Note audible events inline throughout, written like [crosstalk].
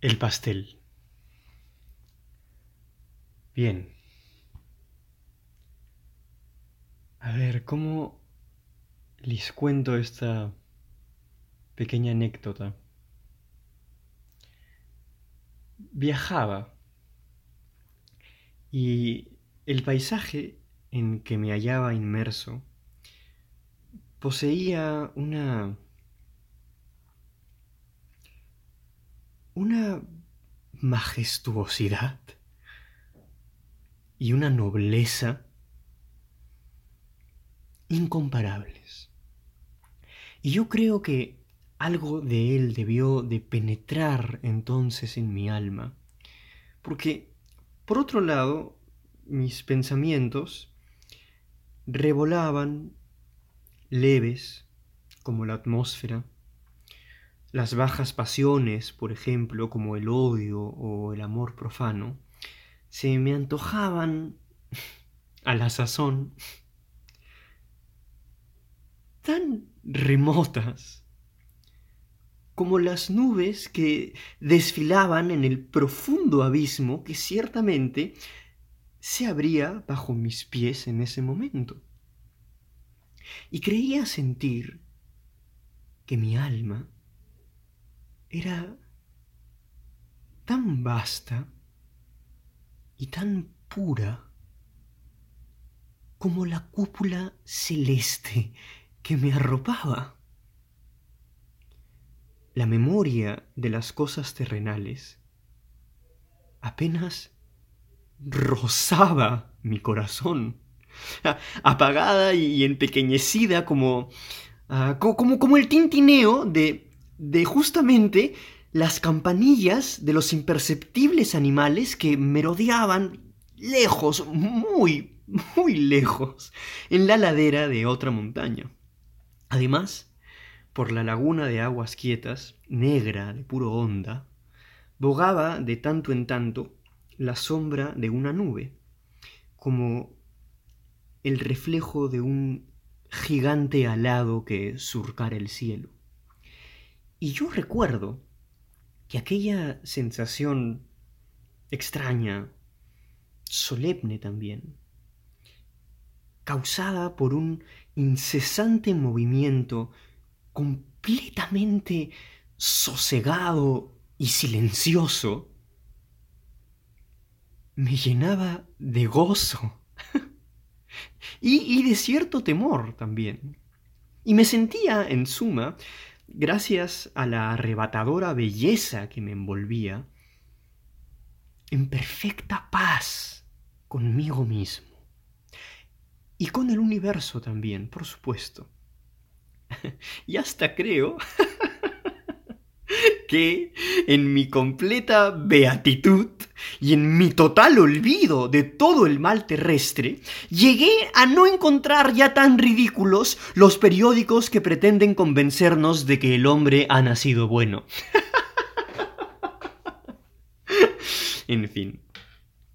El pastel. Bien. A ver, ¿cómo les cuento esta pequeña anécdota? Viajaba y el paisaje en que me hallaba inmerso poseía una una majestuosidad y una nobleza incomparables. Y yo creo que algo de él debió de penetrar entonces en mi alma, porque, por otro lado, mis pensamientos revolaban leves como la atmósfera, las bajas pasiones, por ejemplo, como el odio o el amor profano, se me antojaban a la sazón tan remotas como las nubes que desfilaban en el profundo abismo que ciertamente se abría bajo mis pies en ese momento. Y creía sentir que mi alma era tan vasta y tan pura como la cúpula celeste que me arropaba. La memoria de las cosas terrenales apenas rozaba mi corazón, [laughs] apagada y empequeñecida como, ah, como, como el tintineo de de justamente las campanillas de los imperceptibles animales que merodeaban lejos, muy, muy lejos, en la ladera de otra montaña. Además, por la laguna de aguas quietas, negra de puro honda, bogaba de tanto en tanto la sombra de una nube, como el reflejo de un gigante alado que surcara el cielo. Y yo recuerdo que aquella sensación extraña, solemne también, causada por un incesante movimiento completamente sosegado y silencioso, me llenaba de gozo [laughs] y, y, de cierto temor también. Y me sentía, en suma, gracias a la arrebatadora belleza que me envolvía, en perfecta paz conmigo mismo. Y con el universo también, por supuesto. [laughs] y hasta creo [laughs] que en mi completa beatitud y en mi total olvido de todo el mal terrestre, llegué a no encontrar ya tan ridículos los periódicos que pretenden convencernos de que el hombre ha nacido bueno. [laughs] en fin,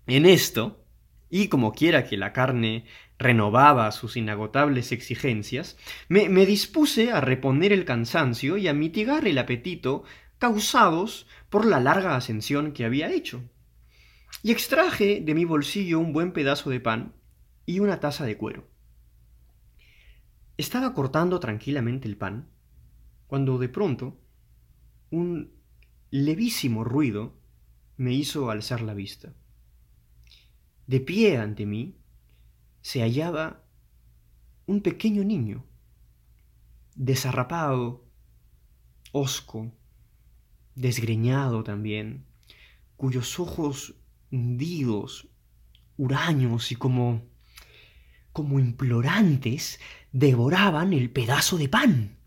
en esto, y como quiera que la carne renovaba sus inagotables exigencias, me, me dispuse a reponer el cansancio y a mitigar el apetito causados por la larga ascensión que había hecho. Y extraje de mi bolsillo un buen pedazo de pan y una taza de cuero. Estaba cortando tranquilamente el pan cuando de pronto un levísimo ruido me hizo alzar la vista. De pie ante mí se hallaba un pequeño niño, desarrapado, hosco, desgreñado también, cuyos ojos hundidos, huraños y como como implorantes devoraban el pedazo de pan.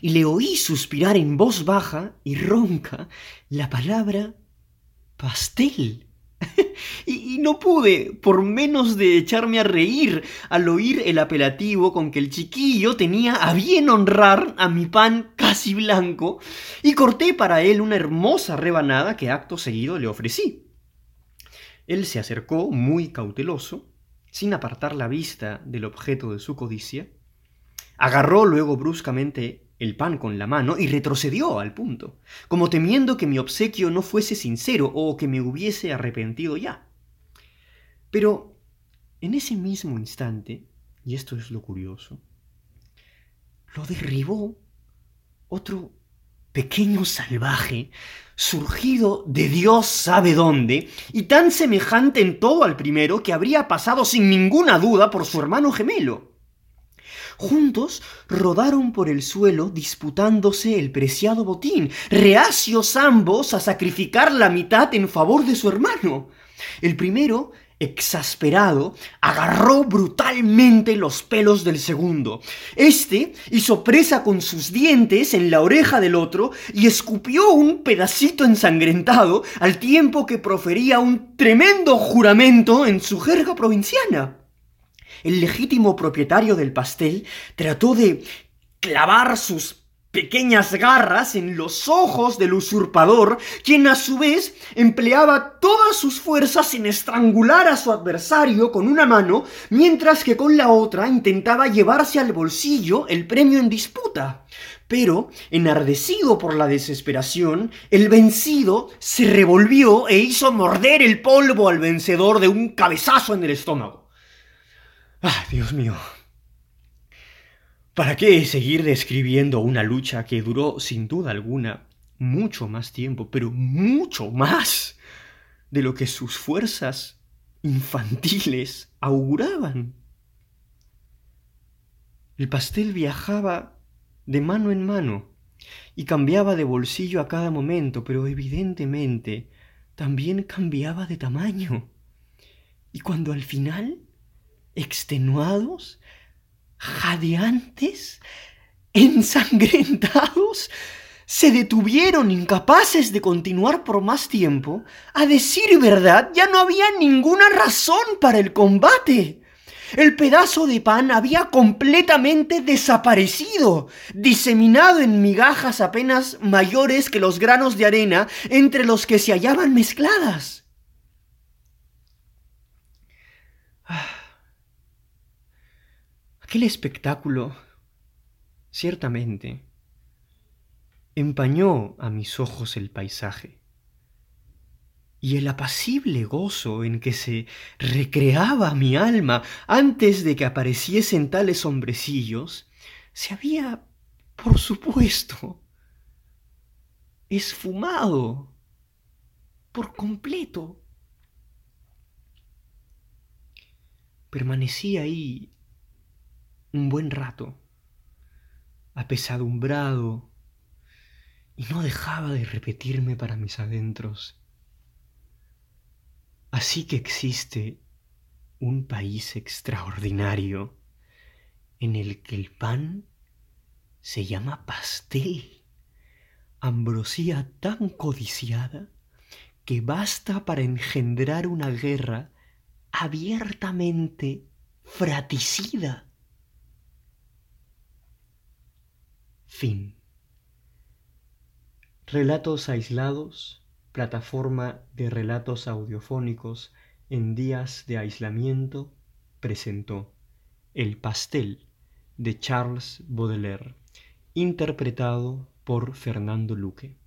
Y le oí suspirar en voz baja y ronca la palabra pastel. [laughs] y, no pude, por menos de echarme a reír al oír el apelativo con que el chiquillo tenía a bien honrar a mi pan casi blanco, y corté para él una hermosa rebanada que acto seguido le ofrecí. Él se acercó muy cauteloso, sin apartar la vista del objeto de su codicia, agarró luego bruscamente el pan con la mano y retrocedió al punto, como temiendo que mi obsequio no fuese sincero o que me hubiese arrepentido ya. Pero en ese mismo instante, y esto es lo curioso, lo derribó otro pequeño salvaje, surgido de Dios sabe dónde, y tan semejante en todo al primero que habría pasado sin ninguna duda por su hermano gemelo. Juntos rodaron por el suelo disputándose el preciado botín, reacios ambos a sacrificar la mitad en favor de su hermano. El primero exasperado, agarró brutalmente los pelos del segundo. Este hizo presa con sus dientes en la oreja del otro y escupió un pedacito ensangrentado al tiempo que profería un tremendo juramento en su jerga provinciana. El legítimo propietario del pastel trató de clavar sus pequeñas garras en los ojos del usurpador, quien a su vez empleaba todas sus fuerzas en estrangular a su adversario con una mano, mientras que con la otra intentaba llevarse al bolsillo el premio en disputa. Pero, enardecido por la desesperación, el vencido se revolvió e hizo morder el polvo al vencedor de un cabezazo en el estómago. ¡Ah, Dios mío! ¿Para qué seguir describiendo una lucha que duró sin duda alguna mucho más tiempo, pero mucho más de lo que sus fuerzas infantiles auguraban? El pastel viajaba de mano en mano y cambiaba de bolsillo a cada momento, pero evidentemente también cambiaba de tamaño. Y cuando al final, extenuados, jadeantes, ensangrentados, se detuvieron incapaces de continuar por más tiempo, a decir verdad, ya no había ninguna razón para el combate. El pedazo de pan había completamente desaparecido, diseminado en migajas apenas mayores que los granos de arena entre los que se hallaban mezcladas. Aquel espectáculo, ciertamente, empañó a mis ojos el paisaje, y el apacible gozo en que se recreaba mi alma antes de que apareciesen tales hombrecillos, se había, por supuesto, esfumado por completo. Permanecí ahí un buen rato, apesadumbrado, y no dejaba de repetirme para mis adentros. Así que existe un país extraordinario en el que el pan se llama pastel, ambrosía tan codiciada que basta para engendrar una guerra abiertamente fraticida Fin. Relatos aislados, plataforma de relatos audiofónicos en días de aislamiento, presentó El pastel de Charles Baudelaire, interpretado por Fernando Luque.